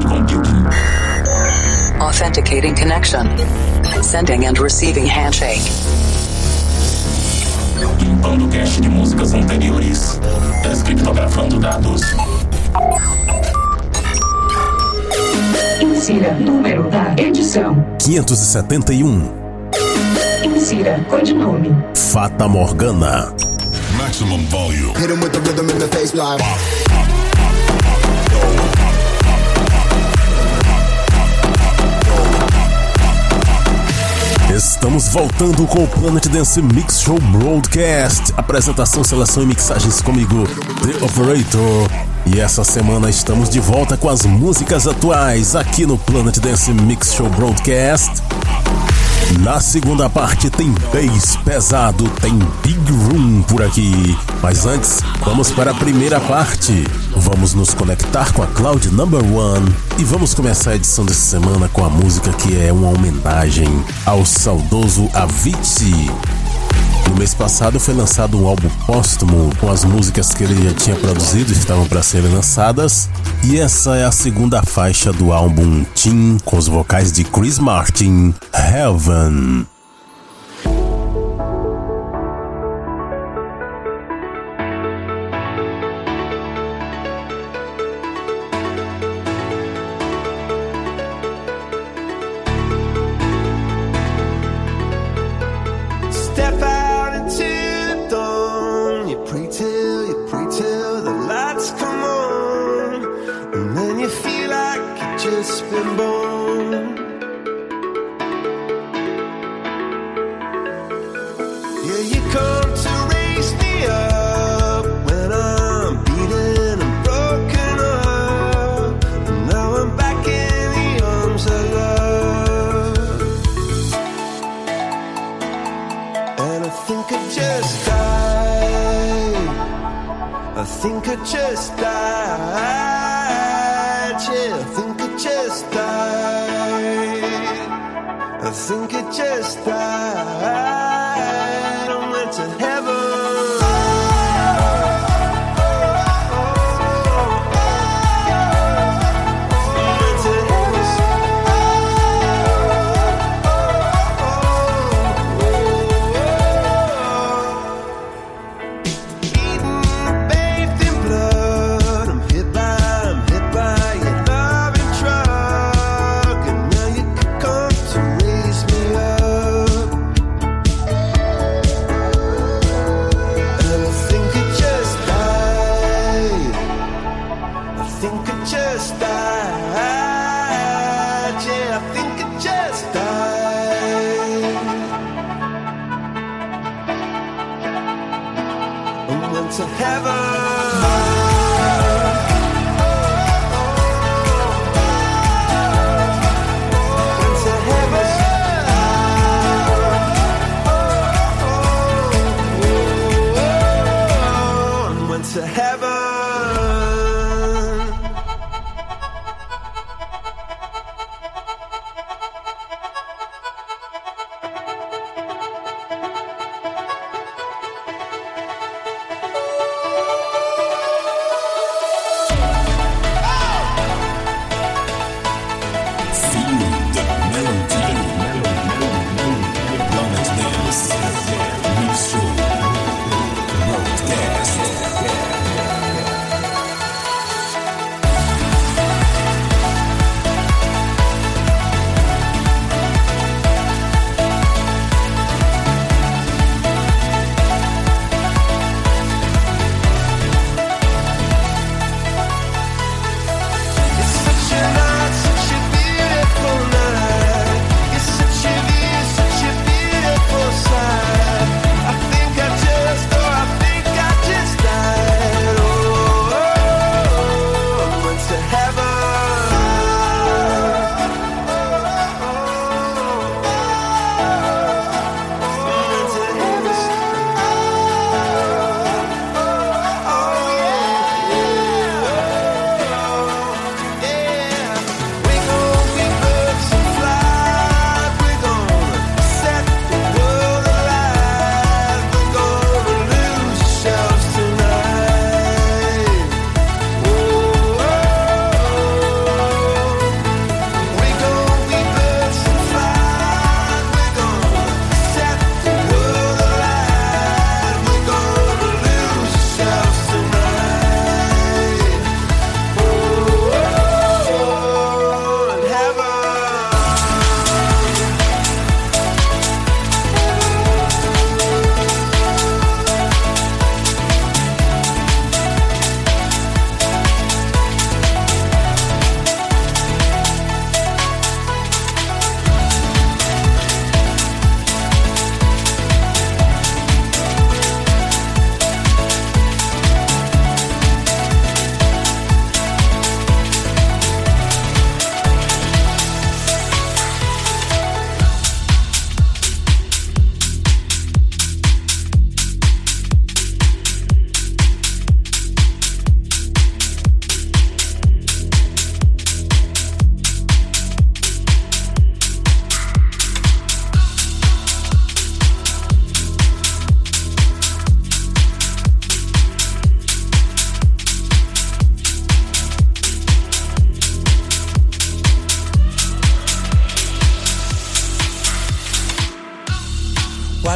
cloud computing. Authenticating connection. Sending and receiving handshake. Limpando cache de músicas anteriores. Descriptografando dados. Insira número da edição. 571. Insira codinome. Fata Morgana. Maximum volume. Hit him with the rhythm in the face line. Estamos voltando com o Planet Dance Mix Show Broadcast. Apresentação, seleção e mixagens comigo, The Operator. E essa semana estamos de volta com as músicas atuais aqui no Planet Dance Mix Show Broadcast. Na segunda parte tem bass pesado, tem big room por aqui. Mas antes, vamos para a primeira parte. Vamos nos conectar com a Cloud Number One e vamos começar a edição dessa semana com a música que é uma homenagem ao saudoso Avicii. No mês passado foi lançado um álbum póstumo com as músicas que ele já tinha produzido estavam para serem lançadas. E essa é a segunda faixa do álbum Team com os vocais de Chris Martin, Heaven.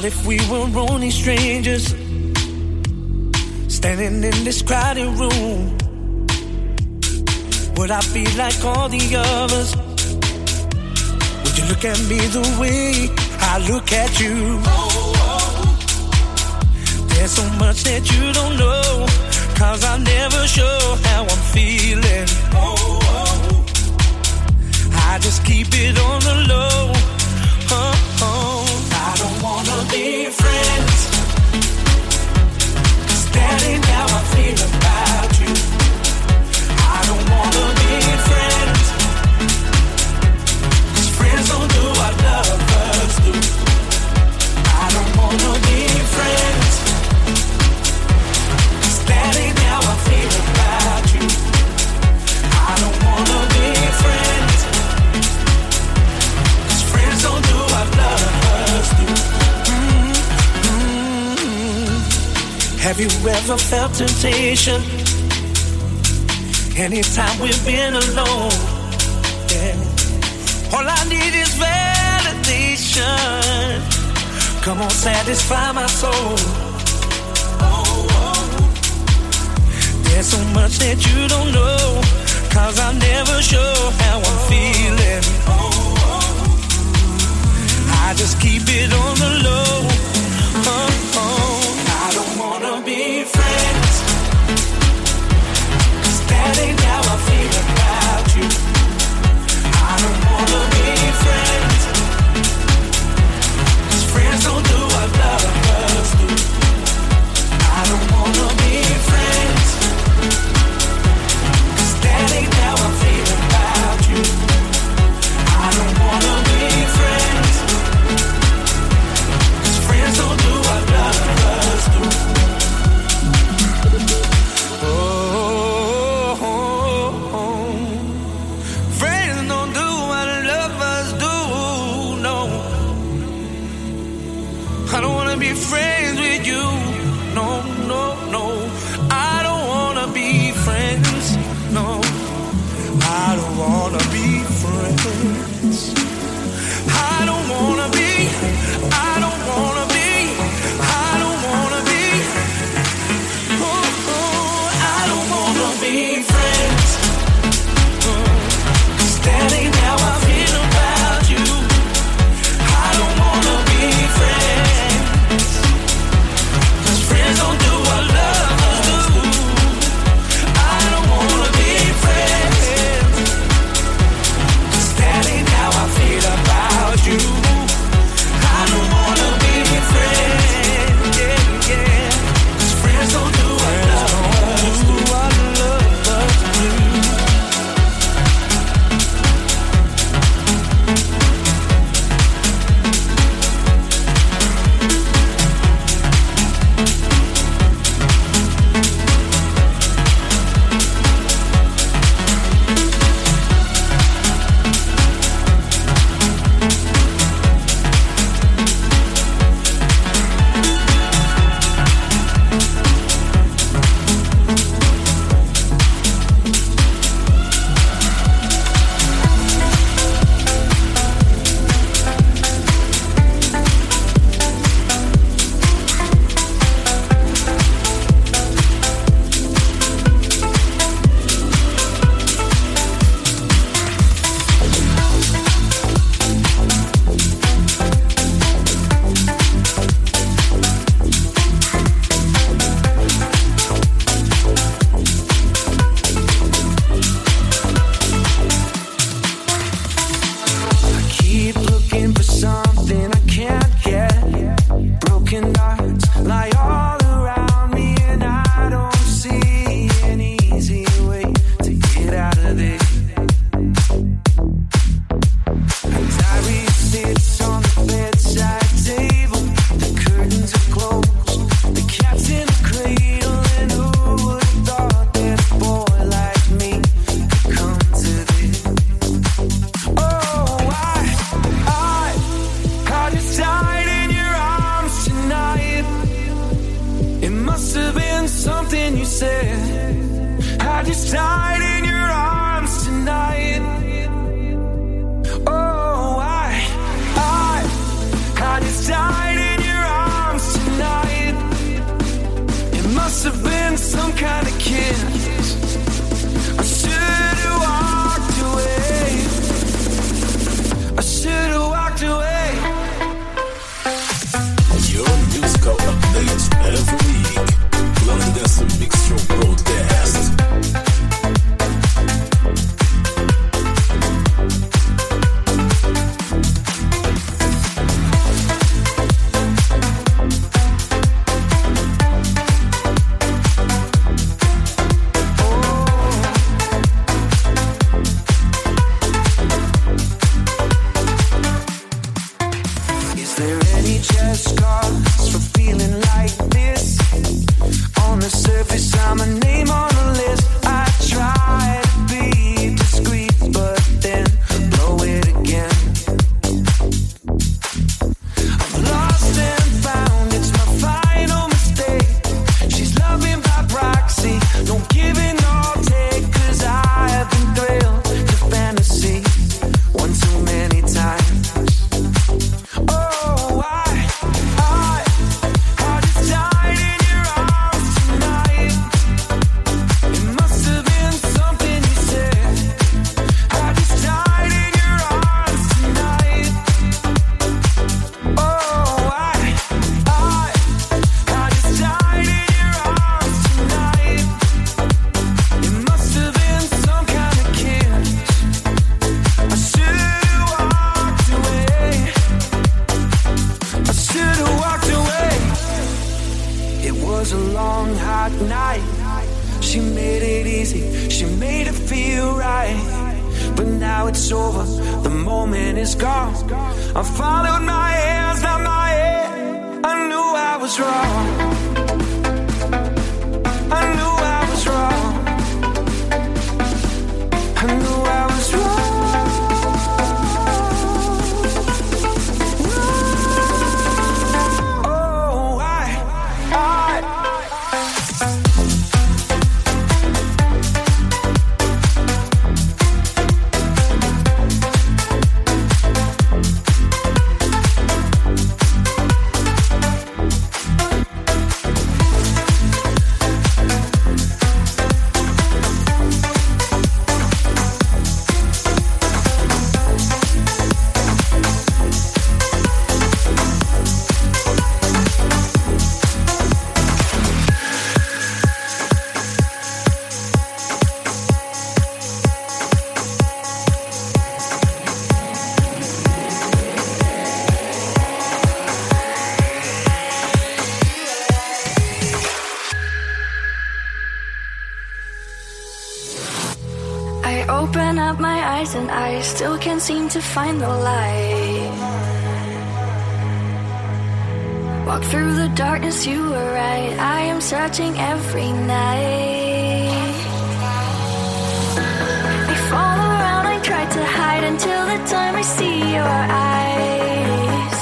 If we were only strangers standing in this crowded room. Would I be like all the others? Would you look at me the way I look at you? There's so much that you don't know, cause I'm never sure how I'm feeling. I just keep it on the low be friends. Cause that I feel about Have you ever felt temptation? Anytime we've been alone, yeah. All I need is validation. Come on, satisfy my soul. There's so much that you don't know, cause I'm never sure how I'm feeling. seem to find the light. Walk through the darkness, you were right. I am searching every night. I fall around, I try to hide until the time I see your eyes.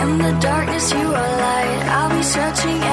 In the darkness, you are light. I'll be searching.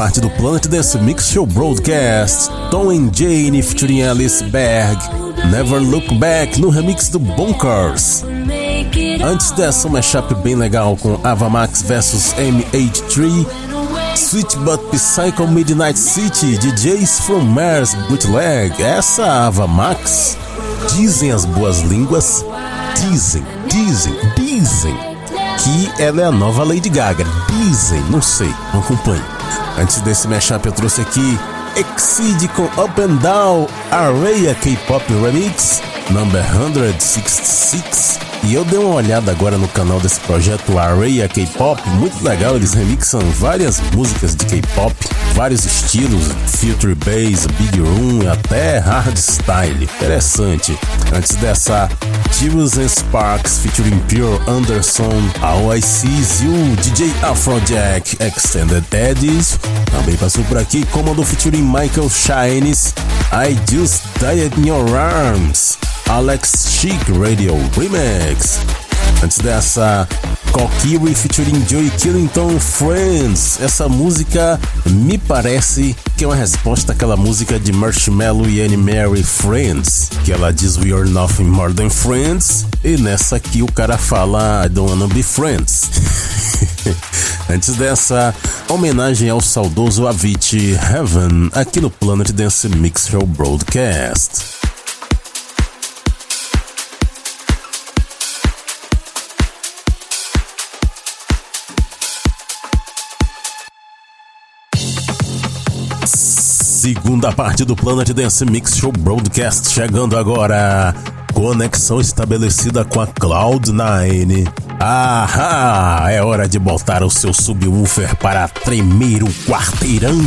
Parte do Planet Dance Mix Show Broadcast, Tom and Jane featuring Alice Berg, Never Look Back no remix do it Antes dessa, um mashup bem legal com Ava Max vs MH3, Sweet But Psycho Midnight City, DJs from Mars Bootleg, essa Ava Max. Dizem as boas línguas, dizem, dizem, dizem que ela é a nova Lady Gaga. Dizem, não sei, não. Antes desse mashup eu trouxe aqui Exceed com Up and Down, Araya K-Pop Remix, number 166. E eu dei uma olhada agora no canal desse projeto Araya K-Pop, muito legal, eles remixam várias músicas de K-Pop, vários estilos, Filter Bass, Big Room até Hardstyle. Interessante. Antes dessa, Jules and Sparks featuring Pure Anderson, a OIC Zil, DJ Afrojack, Extended Eddies. Também passou por aqui Commando featuring Michael Shines, I Just Died in Your Arms, Alex Chic Radio Remix. Antes dessa, Kokiri featuring Joey Killington Friends. Essa música me parece que é uma resposta àquela música de Marshmello e Annie Mary Friends, que ela diz We are nothing more than friends, e nessa aqui o cara fala I don't wanna be friends. Antes dessa, homenagem ao saudoso Avicii Heaven aqui no Planet Dance Mix Show Broadcast. Segunda parte do Planet Dance Mix Show Broadcast chegando agora. Conexão estabelecida com a Cloud9. Ahá! É hora de botar o seu subwoofer para tremer o quarteirão.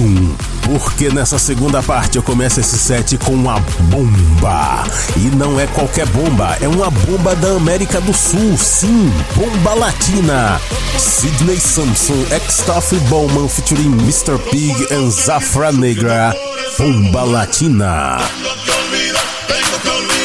Porque nessa segunda parte eu começo esse set com uma bomba. E não é qualquer bomba, é uma bomba da América do Sul, sim, bomba latina. Sidney Samson, Extaff Bowman featuring Mr. Pig and Zafra Negra. Bomba latina. Tengo que mujer. Tengo que olvidar,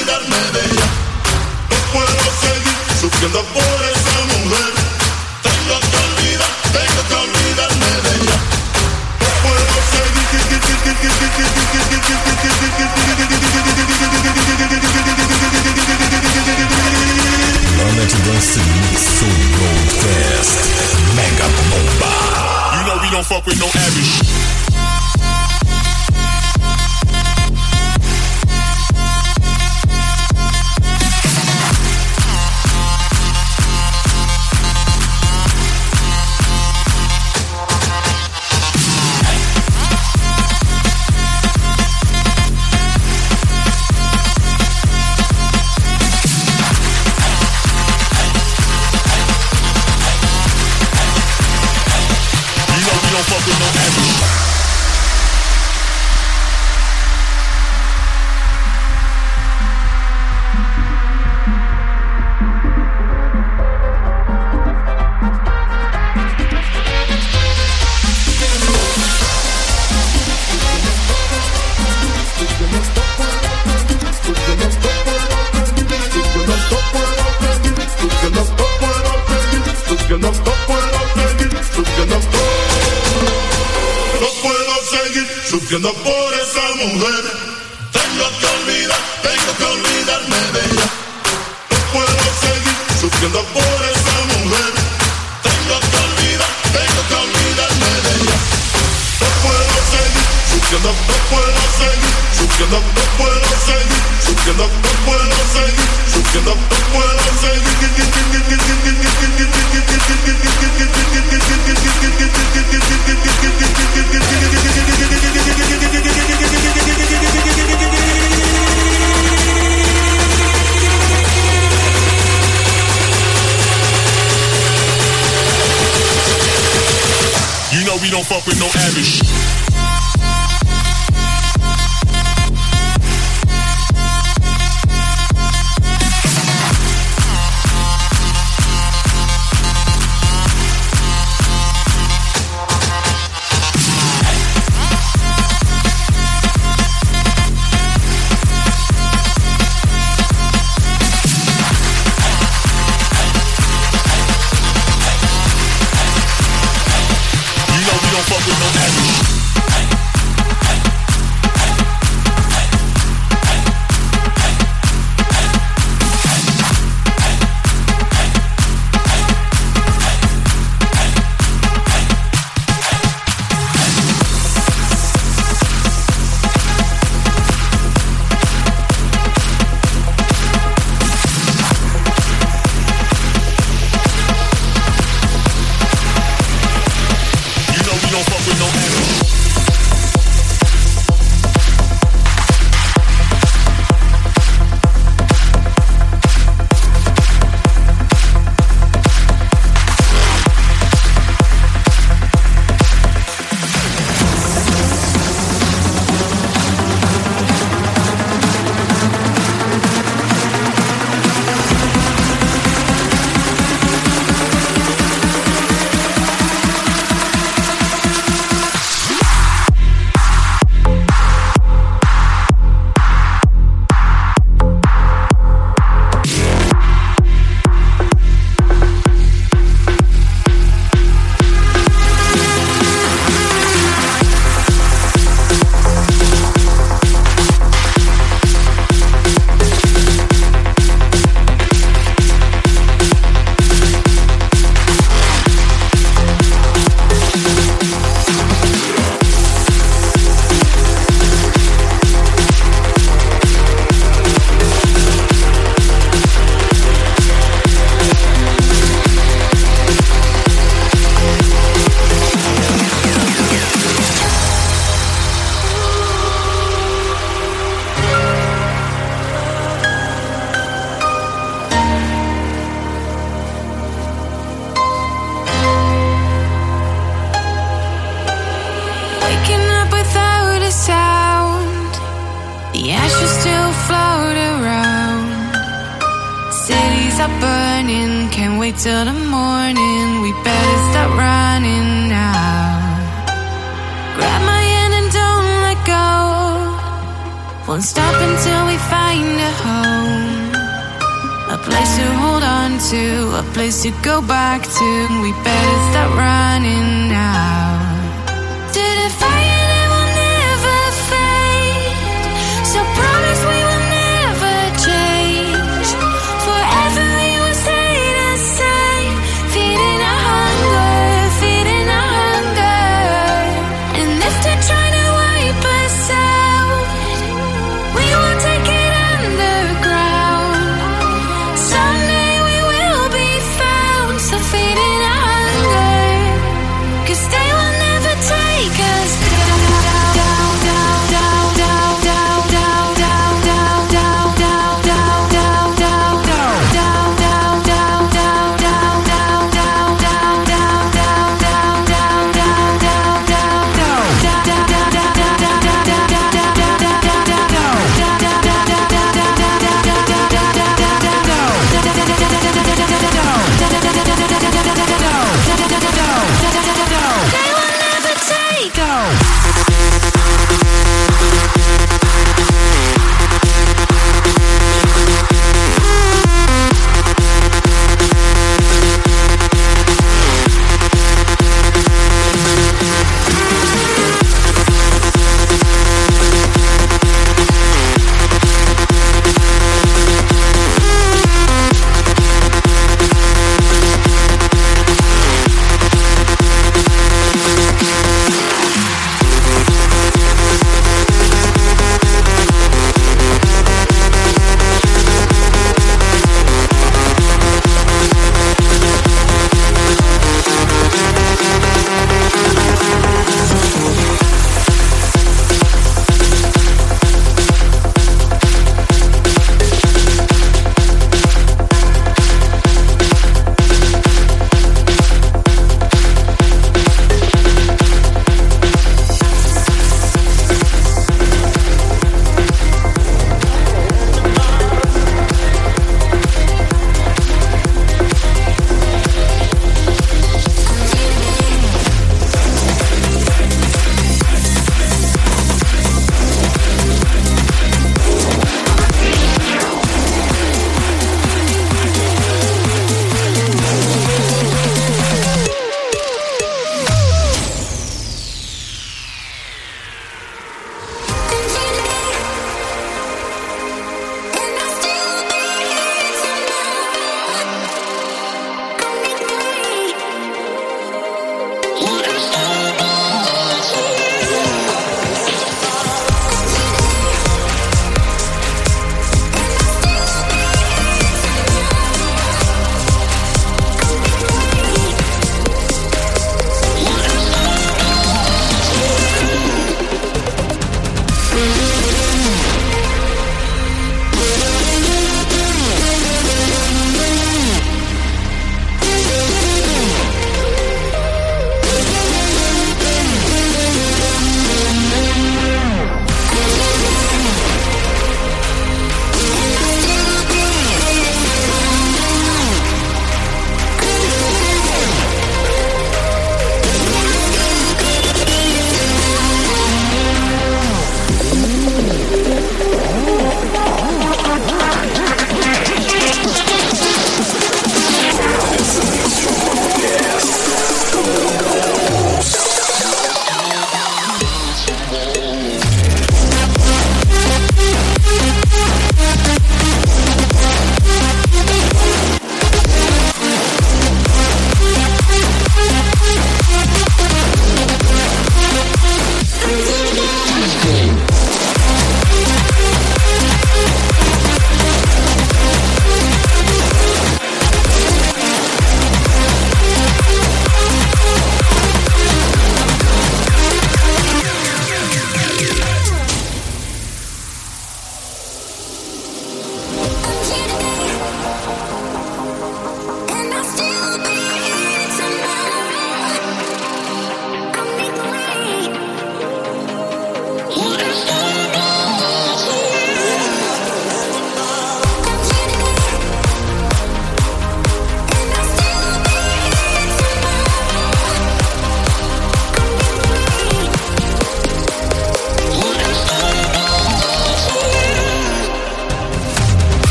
fuck with no average.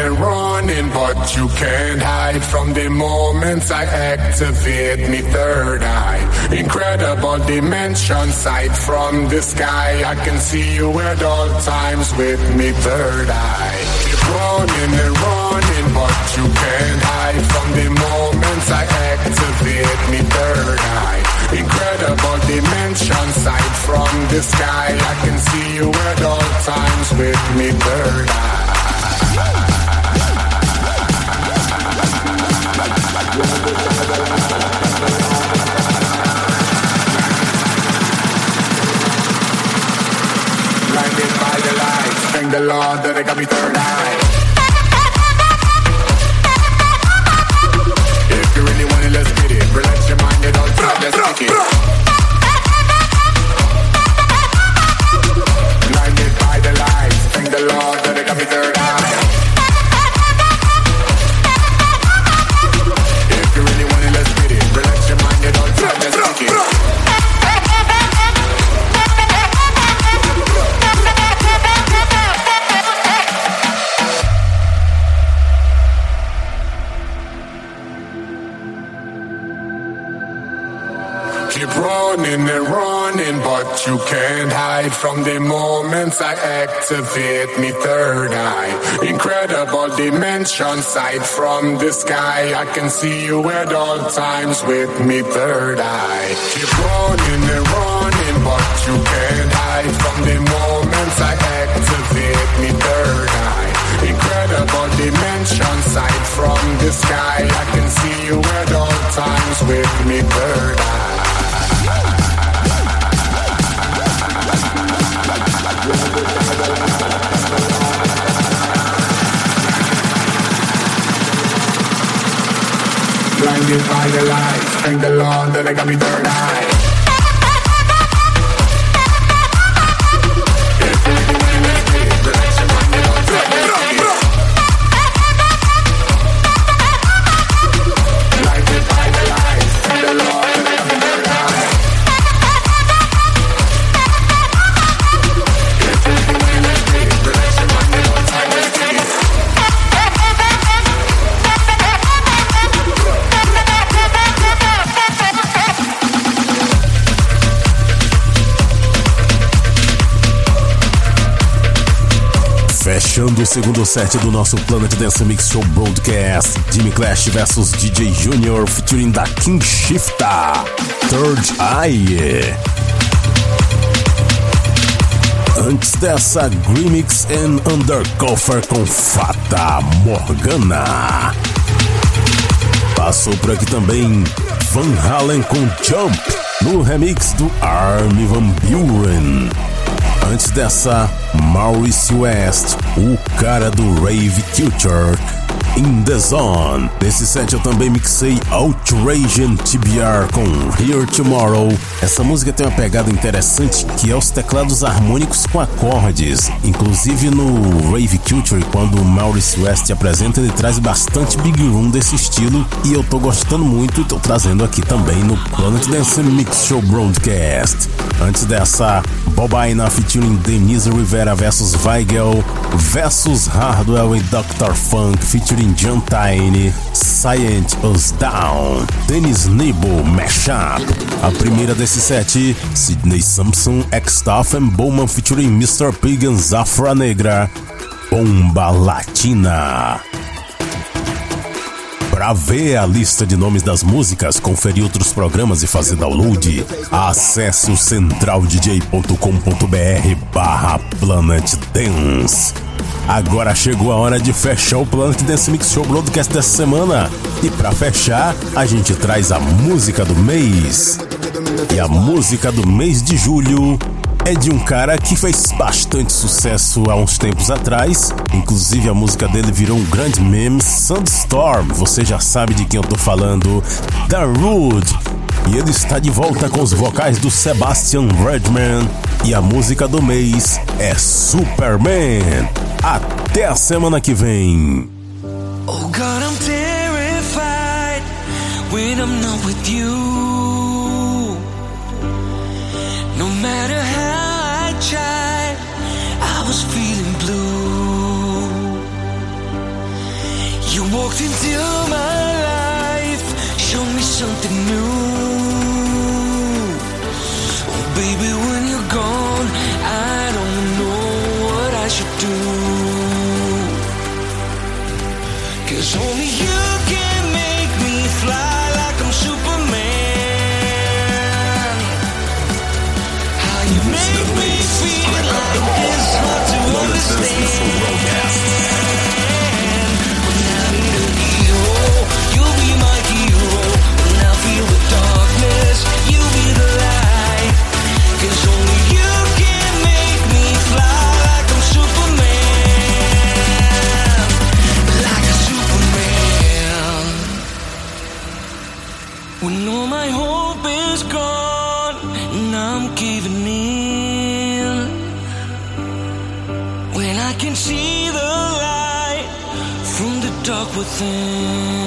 And running, but you can't hide from the moments I activate me third eye. Incredible dimension sight from the sky. I can see you at all times with me third eye. Keep running and running, but you can't hide from the moments I activate me third eye. Incredible dimension sight from the sky. I can see you at all times with me third eye. Got me third eye. You can't hide from the moments I activate me third eye. Incredible dimension sight from the sky. I can see you at all times with me third eye. Keep running and running, but you can't hide from the moments I activate me third eye. Incredible dimension sight from the sky. I can see you at all times with me third eye. The lights, thank the Lord that I got me third eye. Fechando o segundo set do nosso Planet Dance Mix Show Broadcast, Jimmy Clash vs DJ Junior featuring da King Shifta, Third Eye. Antes dessa, Grimix and Undercover com Fata Morgana. Passou por aqui também Van Halen com Jump, no remix do Army Van Buren. Antes dessa, Maurice West, o cara do Rave Culture, In The Zone. Nesse set eu também mixei Outrage TBR com Here Tomorrow. Essa música tem uma pegada interessante que é os teclados harmônicos com acordes. Inclusive no Rave Culture, quando o Maurice West apresenta, ele traz bastante big room desse estilo e eu tô gostando muito e tô trazendo aqui também no Planet Dance Mix Show Broadcast. Antes dessa, Bob Aina featuring Denise Rivera versus Weigel versus Hardwell e Dr. Funk featuring John Tine, Science Us Down, Dennis Nebo Mashup. A primeira desse set, Sidney Sampson, X-Staff and Bowman featuring Mr. Pig and Zafra Negra, Bomba Latina. Para ver a lista de nomes das músicas, conferir outros programas e fazer download, acesse o centraldj.com.br barra Planet Dance. Agora chegou a hora de fechar o Planet Dance Mix Show Broadcast dessa semana. E para fechar, a gente traz a música do mês. E a música do mês de julho é de um cara que fez bastante sucesso há uns tempos atrás. Inclusive a música dele virou um grande meme, Sandstorm. Você já sabe de quem eu tô falando. Da Rude. E ele está de volta com os vocais do Sebastian Redman. E a música do mês é Superman. Até a semana que vem. Oh God, I'm terrified when I'm not with you. Walked into my life, showed me something new. Within.